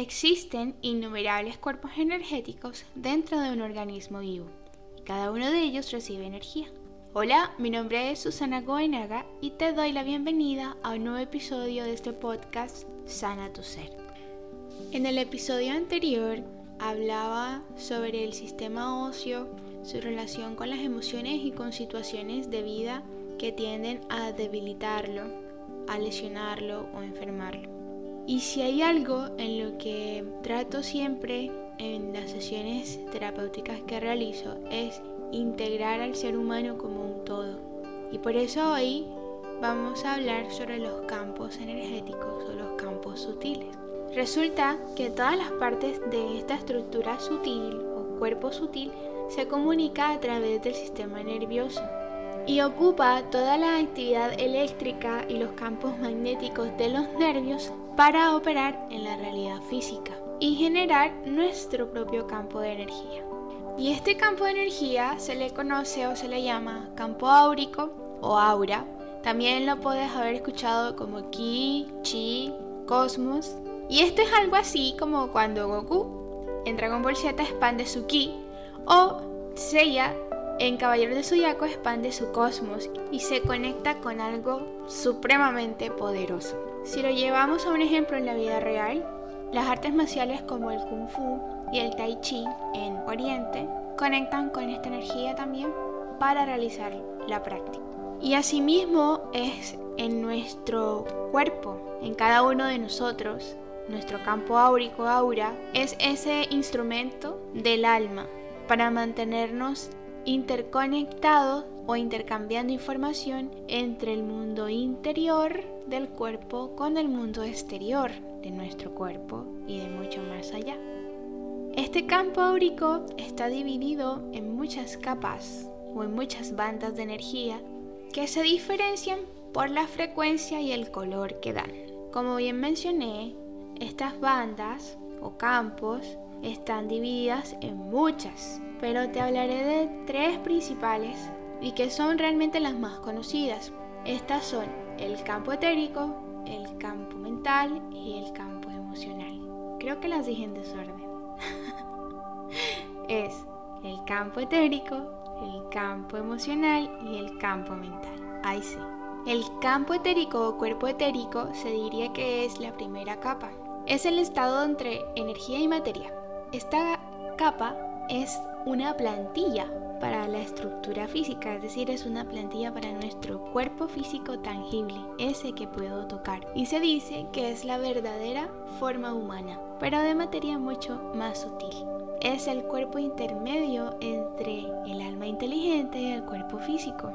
Existen innumerables cuerpos energéticos dentro de un organismo vivo y cada uno de ellos recibe energía. Hola, mi nombre es Susana Goenaga y te doy la bienvenida a un nuevo episodio de este podcast Sana tu Ser. En el episodio anterior hablaba sobre el sistema óseo, su relación con las emociones y con situaciones de vida que tienden a debilitarlo, a lesionarlo o enfermarlo. Y si hay algo en lo que trato siempre en las sesiones terapéuticas que realizo es integrar al ser humano como un todo. Y por eso hoy vamos a hablar sobre los campos energéticos o los campos sutiles. Resulta que todas las partes de esta estructura sutil o cuerpo sutil se comunica a través del sistema nervioso y ocupa toda la actividad eléctrica y los campos magnéticos de los nervios para operar en la realidad física y generar nuestro propio campo de energía. Y este campo de energía se le conoce o se le llama campo áurico o aura. También lo puedes haber escuchado como ki, chi, cosmos. Y esto es algo así como cuando Goku en Dragon Ball Z expande su ki o Seiya en Caballero de Zodiaco expande su cosmos y se conecta con algo supremamente poderoso. Si lo llevamos a un ejemplo en la vida real, las artes marciales como el kung fu y el tai chi en Oriente conectan con esta energía también para realizar la práctica. Y asimismo es en nuestro cuerpo, en cada uno de nosotros, nuestro campo áurico, aura, es ese instrumento del alma para mantenernos interconectados o intercambiando información entre el mundo interior del cuerpo con el mundo exterior de nuestro cuerpo y de mucho más allá. Este campo áurico está dividido en muchas capas o en muchas bandas de energía que se diferencian por la frecuencia y el color que dan. Como bien mencioné, estas bandas o campos están divididas en muchas pero te hablaré de tres principales y que son realmente las más conocidas. Estas son el campo etérico, el campo mental y el campo emocional. Creo que las dije en desorden. es el campo etérico, el campo emocional y el campo mental. Ahí sí. El campo etérico o cuerpo etérico se diría que es la primera capa. Es el estado entre energía y materia. Esta capa es una plantilla para la estructura física, es decir, es una plantilla para nuestro cuerpo físico tangible, ese que puedo tocar. Y se dice que es la verdadera forma humana, pero de materia mucho más sutil. Es el cuerpo intermedio entre el alma inteligente y el cuerpo físico.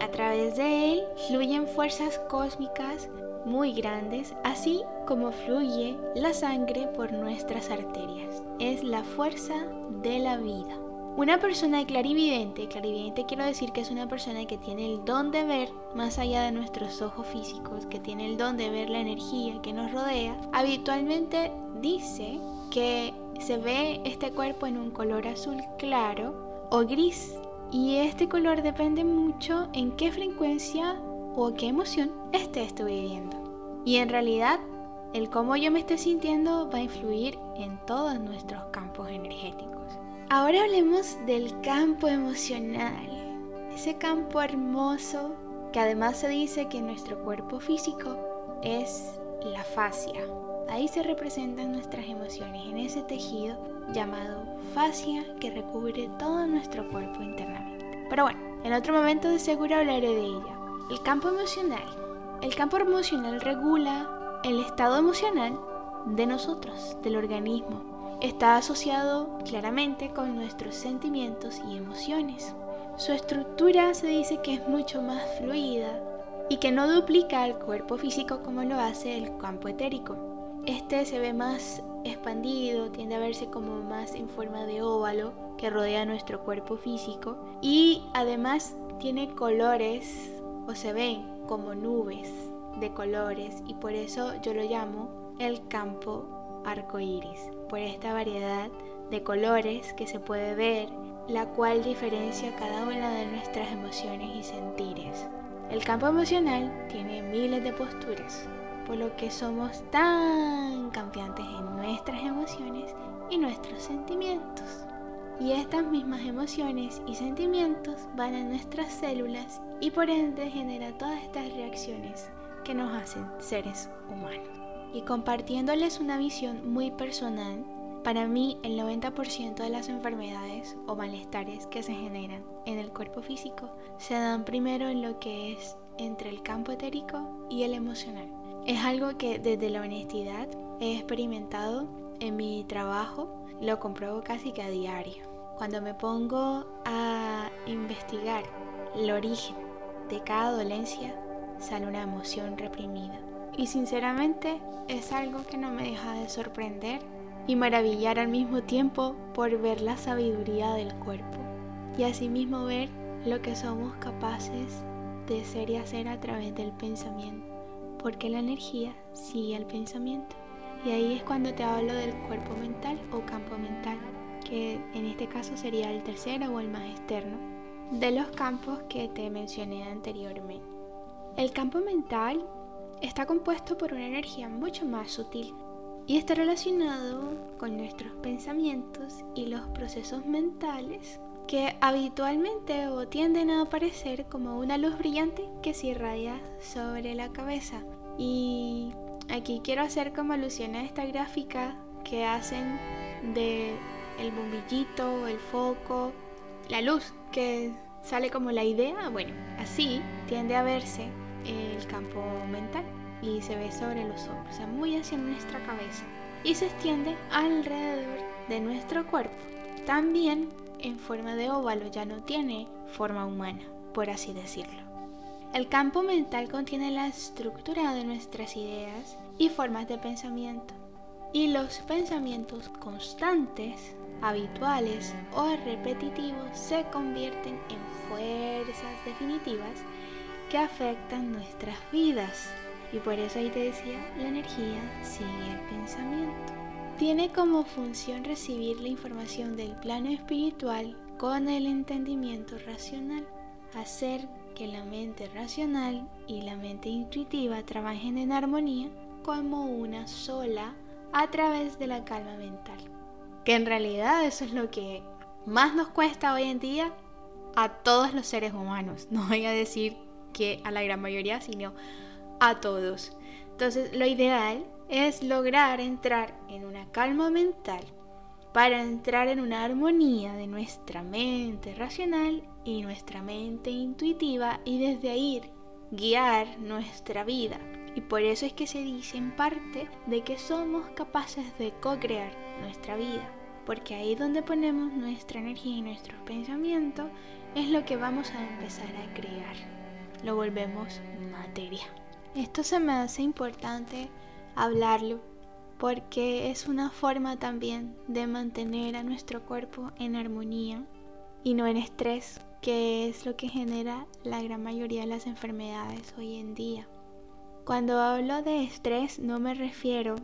A través de él fluyen fuerzas cósmicas muy grandes, así como fluye la sangre por nuestras arterias. Es la fuerza de la vida. Una persona clarividente, clarividente quiero decir que es una persona que tiene el don de ver más allá de nuestros ojos físicos, que tiene el don de ver la energía que nos rodea, habitualmente dice que se ve este cuerpo en un color azul claro o gris. Y este color depende mucho en qué frecuencia o qué emoción esté estoy viviendo. Y en realidad, el cómo yo me esté sintiendo va a influir en todos nuestros campos energéticos. Ahora hablemos del campo emocional, ese campo hermoso que además se dice que nuestro cuerpo físico es la fascia. Ahí se representan nuestras emociones en ese tejido llamado fascia que recubre todo nuestro cuerpo internamente. Pero bueno, en otro momento de seguro hablaré de ella. El campo emocional. El campo emocional regula el estado emocional de nosotros, del organismo está asociado claramente con nuestros sentimientos y emociones. Su estructura se dice que es mucho más fluida y que no duplica el cuerpo físico como lo hace el campo etérico. Este se ve más expandido, tiende a verse como más en forma de óvalo que rodea nuestro cuerpo físico y además tiene colores o se ven como nubes de colores y por eso yo lo llamo el campo arco iris, por esta variedad de colores que se puede ver, la cual diferencia cada una de nuestras emociones y sentires. El campo emocional tiene miles de posturas, por lo que somos tan cambiantes en nuestras emociones y nuestros sentimientos. Y estas mismas emociones y sentimientos van a nuestras células y por ende genera todas estas reacciones que nos hacen seres humanos. Y compartiéndoles una visión muy personal, para mí el 90% de las enfermedades o malestares que se generan en el cuerpo físico se dan primero en lo que es entre el campo etérico y el emocional. Es algo que desde la honestidad he experimentado en mi trabajo, lo compruebo casi que a diario. Cuando me pongo a investigar el origen de cada dolencia, sale una emoción reprimida. Y sinceramente es algo que no me deja de sorprender y maravillar al mismo tiempo por ver la sabiduría del cuerpo y asimismo ver lo que somos capaces de ser y hacer a través del pensamiento, porque la energía sigue al pensamiento. Y ahí es cuando te hablo del cuerpo mental o campo mental, que en este caso sería el tercero o el más externo, de los campos que te mencioné anteriormente. El campo mental está compuesto por una energía mucho más sutil y está relacionado con nuestros pensamientos y los procesos mentales que habitualmente o tienden a aparecer como una luz brillante que se irradia sobre la cabeza. Y aquí quiero hacer como alusión a esta gráfica que hacen de el bombillito, el foco, la luz que sale como la idea. Bueno, así tiende a verse el campo mental y se ve sobre los ojos, o sea, muy hacia nuestra cabeza y se extiende alrededor de nuestro cuerpo. También en forma de óvalo, ya no tiene forma humana, por así decirlo. El campo mental contiene la estructura de nuestras ideas y formas de pensamiento. Y los pensamientos constantes, habituales o repetitivos se convierten en fuerzas definitivas que afectan nuestras vidas. Y por eso ahí te decía, la energía sigue el pensamiento. Tiene como función recibir la información del plano espiritual con el entendimiento racional, hacer que la mente racional y la mente intuitiva trabajen en armonía como una sola a través de la calma mental. Que en realidad eso es lo que más nos cuesta hoy en día a todos los seres humanos. No voy a decir que a la gran mayoría, sino a todos. Entonces, lo ideal es lograr entrar en una calma mental para entrar en una armonía de nuestra mente racional y nuestra mente intuitiva y desde ahí guiar nuestra vida. Y por eso es que se dice en parte de que somos capaces de co-crear nuestra vida, porque ahí donde ponemos nuestra energía y nuestros pensamientos es lo que vamos a empezar a crear lo volvemos materia. Esto se me hace importante hablarlo porque es una forma también de mantener a nuestro cuerpo en armonía y no en estrés, que es lo que genera la gran mayoría de las enfermedades hoy en día. Cuando hablo de estrés no me refiero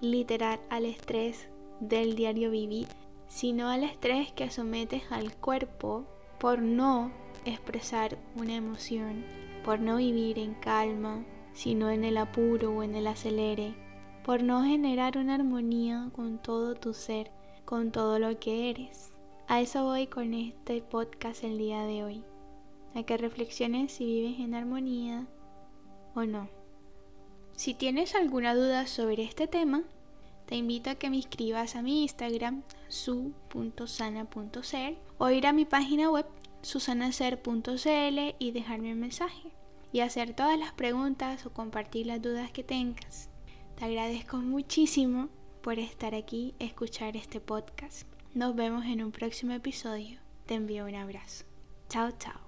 literal al estrés del diario vivir, sino al estrés que sometes al cuerpo por no expresar una emoción, por no vivir en calma, sino en el apuro o en el acelere, por no generar una armonía con todo tu ser, con todo lo que eres. A eso voy con este podcast el día de hoy, a que reflexiones si vives en armonía o no. Si tienes alguna duda sobre este tema, te invito a que me escribas a mi Instagram su.sana.ser o ir a mi página web susanacer.cl y dejarme un mensaje y hacer todas las preguntas o compartir las dudas que tengas. Te agradezco muchísimo por estar aquí, escuchar este podcast. Nos vemos en un próximo episodio. Te envío un abrazo. Chao, chao.